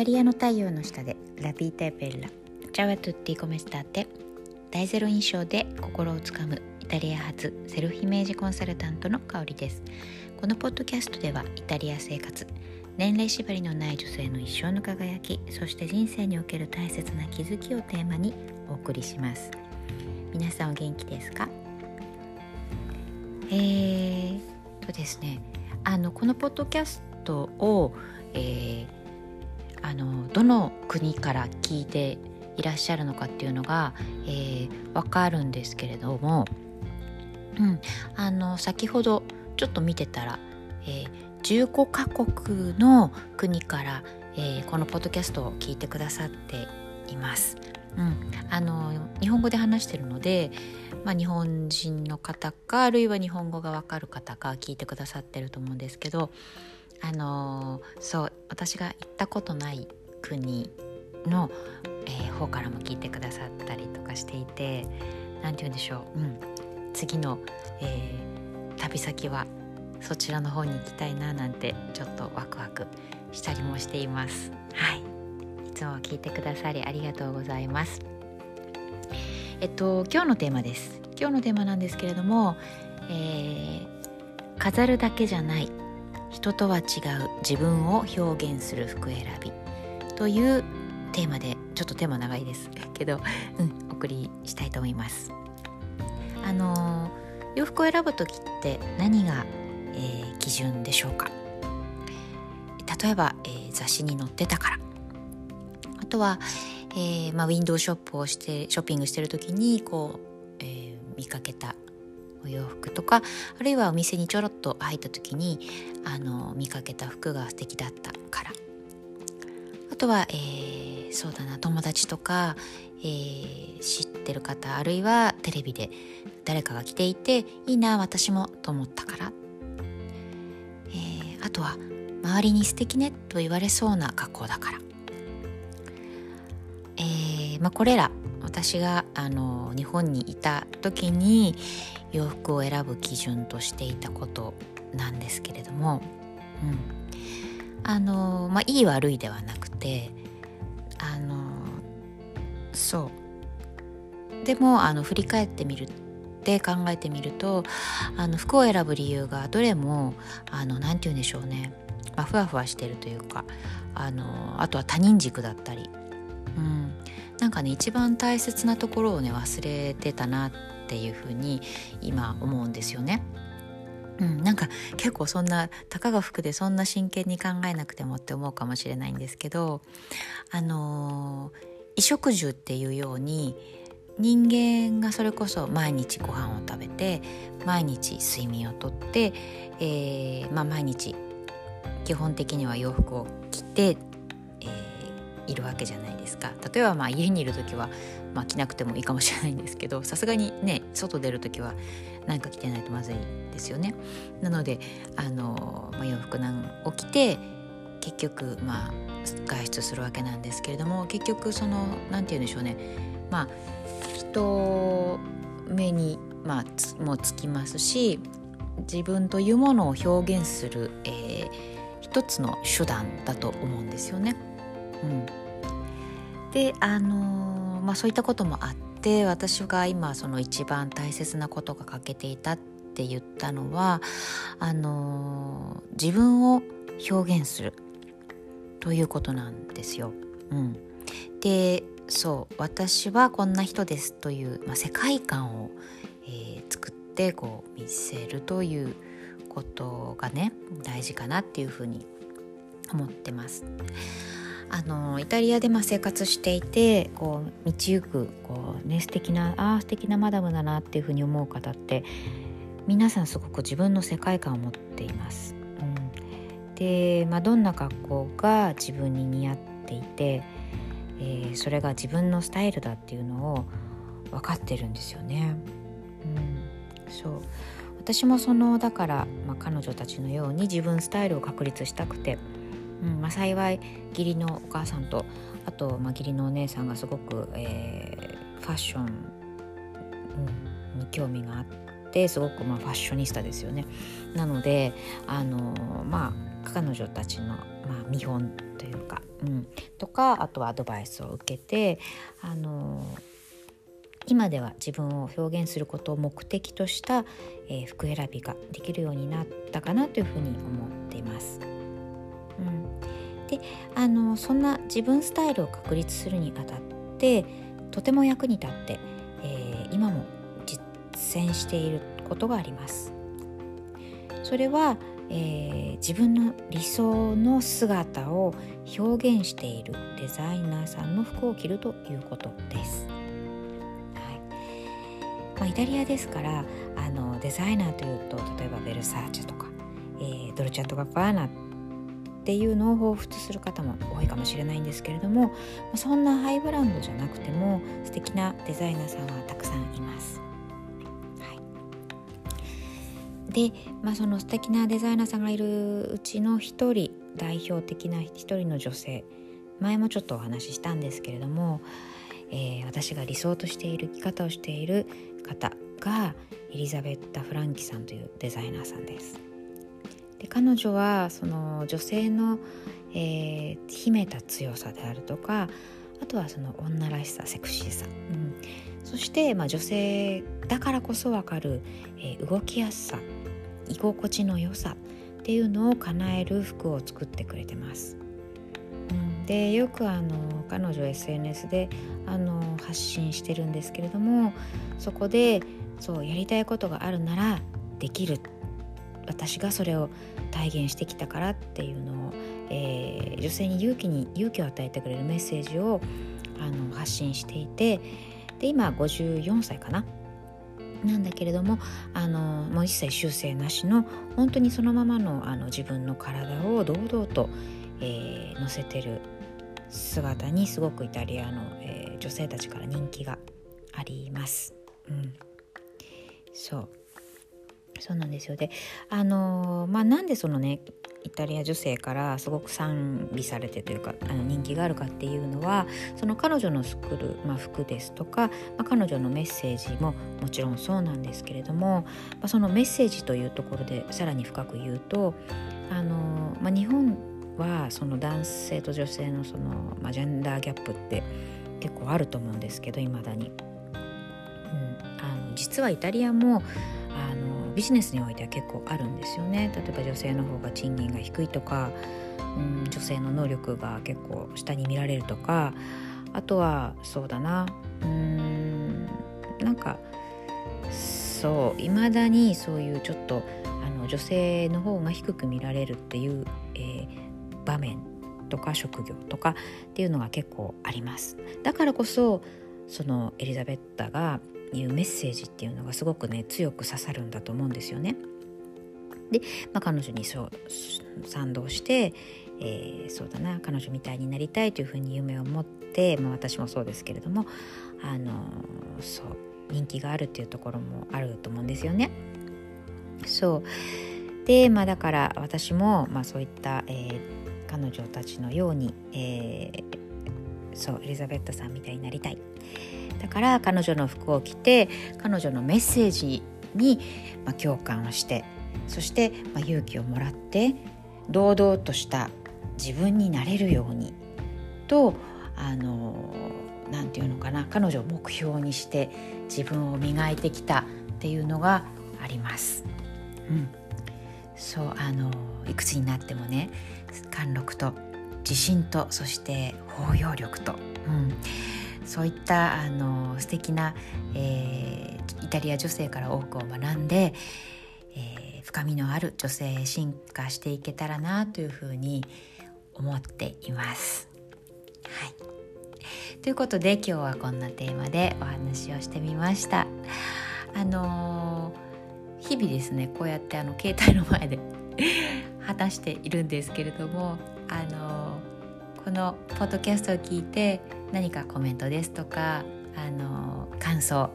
タリアの太陽の下でラビータ・ベッラ。チャワトゥッティ・コメスターテ大ゼロ印象で心をつかむイタリア発セルフイメージコンサルタントの香りです。このポッドキャストではイタリア生活年齢縛りのない女性の一生の輝きそして人生における大切な気づきをテーマにお送りします。皆さんお元気ですか？えーとですねあのこのポッドキャストを、えー、あのどの国から聞いていらっしゃるのかっていうのが、えー、分かるんですけれども、うん、あの先ほどちょっと見てたら、えー、15カ国の国から、えー、このポッドキャストを聞いてくださっています。うん、あの日本語で話してるので、まあ、日本人の方かあるいは日本語がわかる方が聞いてくださってると思うんですけどあのそう私が行ったことない国の、えー、方からも聞いてくださったりとかしていて何て言うんでしょう、うん、次の、えー、旅先はそちらの方に行きたいななんてちょっとワクワクしたりもしています。はいいつも聞いてくださりありがとうございます。えっと今日のテーマです。今日のテーマなんですけれども、えー、飾るだけじゃない人とは違う自分を表現する服選びというテーマでちょっとテーマ長いですけど、うん、お送りしたいと思います。あの洋服を選ぶ時って何が、えー、基準でしょうか？例えば、えー、雑誌に載ってたから。あとは、えーまあ、ウィンドウショップをしてショッピングしてる時にこう、えー、見かけたお洋服とかあるいはお店にちょろっと入った時にあの見かけた服が素敵だったから。あとは、えー、そうだな友達とか、えー、知ってる方あるいはテレビで誰かが着ていていいな私もと思ったから、えー、あとは周りに素敵ねと言われそうな格好だから、えーまあ、これら私があの日本にいた時に洋服を選ぶ基準としていたことなんですけれども、うん、あのまあいい悪いではなくてあのそう。でもあの振り返ってみるって考えてみるとあの服を選ぶ理由がどれもあのなんて言うんでしょうね、まあ、ふわふわしてるというかあのあとは他人軸だったり、うん、なんかね一番大切なところをね忘れてたなってていうふうに今思うんですよね。うん、なんか結構そんなたかが服でそんな真剣に考えなくてもって思うかもしれないんですけどあの衣食住っていうように人間がそれこそ毎日ご飯を食べて毎日睡眠をとって、えーまあ、毎日基本的には洋服を着てえいるわけじゃないですか例えばまあ家にいる時は、まあ、着なくてもいいかもしれないんですけど さすがにね外出る時は何か着てないとまずいですよね。なのであの、まあ、洋服なんを着て結局まあ外出するわけなんですけれども結局その何て言うんでしょうね。まあ人目に、まあ、もつきますし自分というものを表現する、えー、一つの手段だと思うんですよね。うん、であの、まあそういったこともあって私が今その一番大切なことが欠けていたって言ったのはあの、自分を表現するということなんですよ。うん、でそう私はこんな人ですという、まあ、世界観を、えー、作ってこう見せるということがね大事かなっていうふうに思ってます。あのイタリアでま生活していてこう道行くこう、ね、素敵なああ素敵なマダムだなっていうふうに思う方って皆さんすごく自分の世界観を持っています。うん、で、まあ、どんな格好が自分に似合っていて、えー、それが自分のスタイルだっていうのを分かってるんですよね。うん、そう私もそのだから、まあ、彼女たちのように自分スタイルを確立したくてうんまあ、幸い義理のお母さんとあと、まあ、義理のお姉さんがすごく、えー、ファッション、うん、に興味があってすごく、まあ、ファッショニスタですよね。なのであのまあ彼女たちの、まあ、見本というか、うん、とかあとはアドバイスを受けてあの今では自分を表現することを目的とした、えー、服選びができるようになったかなというふうに思っています。あのそんな自分スタイルを確立するにあたってとても役に立って、えー、今も実践していることがあります。それは、えー、自分の理想の姿を表現しているデザイナーさんの服を着るということです。はいまあ、イタリアですからあのデザイナーというと例えばベルサーチェとか、えー、ドルチャットガッパーナっていうのを彷彿する方も多いかもしれないんですけれどもそんなハイブランドじゃなくても素敵なデザイナーさんはたくさんいます。で、まあ、その素敵なデザイナーさんがいるうちの一人代表的な一人の女性前もちょっとお話ししたんですけれども、えー、私が理想としている生き方をしている方がエリザベッタ・フランキさんというデザイナーさんです。で彼女はその女性の、えー、秘めた強さであるとかあとはその女らしさセクシーさ、うん、そして、まあ、女性だからこそ分かる、えー、動きやすさ居心地の良さっていうのを叶える服を作ってくれてます。うん、でよくあの彼女 SNS であの発信してるんですけれどもそこでそうやりたいことがあるならできる私がそれを体現してきたからっていうのを、えー、女性に勇気に勇気を与えてくれるメッセージをあの発信していてで今54歳かな。なんだけれどもあのもう一切修正なしの本当にそのままのあの自分の体を堂々と、えー、乗せてる姿にすごくイタリアの、えー、女性たちから人気があります。うん、そう。そうなんですよ。であの、まあなんでそのねイタリア女性からすごく賛美されてというかあの人気があるかっていうのはその彼女の作る、まあ、服ですとか、まあ、彼女のメッセージももちろんそうなんですけれども、まあ、そのメッセージというところでさらに深く言うとあの、まあ、日本はその男性と女性のその、まあ、ジェンダーギャップって結構あると思うんですけどいまだに、うん、あの実はイタリアもあのビジネスにおいては結構あるんですよね。例えば女性の方が賃金が低いとか、うん、女性の能力が結構下に見られるとかあとはそうだな。うんなんかそういまだにそういうちょっとあの女性の方が低く見られるっていう、えー、場面とか職業とかっていうのが結構あります。だからこそそのエリザベッタがいうメッセージっていうのがすごくね強く刺さるんだと思うんですよね。で、まあ、彼女にそう賛同して、えー、そうだな彼女みたいになりたいというふうに夢を持って、まあ、私もそうですけれどもあのそう人気があるっていうところもあると思うんですよね。そうでまあだから私も、まあ、そういった、えー、彼女たちのように、えー、そうエリザベッタさんみたいになりたい。だから彼女の服を着て彼女のメッセージに、まあ、共感をしてそして、まあ、勇気をもらって堂々とした自分になれるようにとあのなんていうのかな彼女を目標にして自分を磨いてきたっていうのがあります。うん、そうあのいくつになってもね貫禄と自信とそして包容力と、うん、そういったあの素敵な、えー、イタリア女性から多くを学んで、えー、深みのある女性へ進化していけたらなというふうに思っています。はい、ということで今日はこんなテーマでお話をしてみました。あのー、日々ですねこうやってあの携帯の前で 話しているんですけれどもあのー、このポッドキャストを聞いて何かコメントですとかあの感想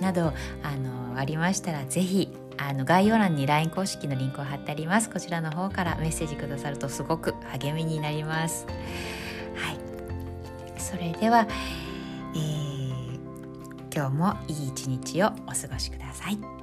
などあのありましたら是非あの概要欄に LINE 公式のリンクを貼ってあります。こちらの方からメッセージくださるとすごく励みになります。はい。それでは、えー、今日もいい一日をお過ごしください。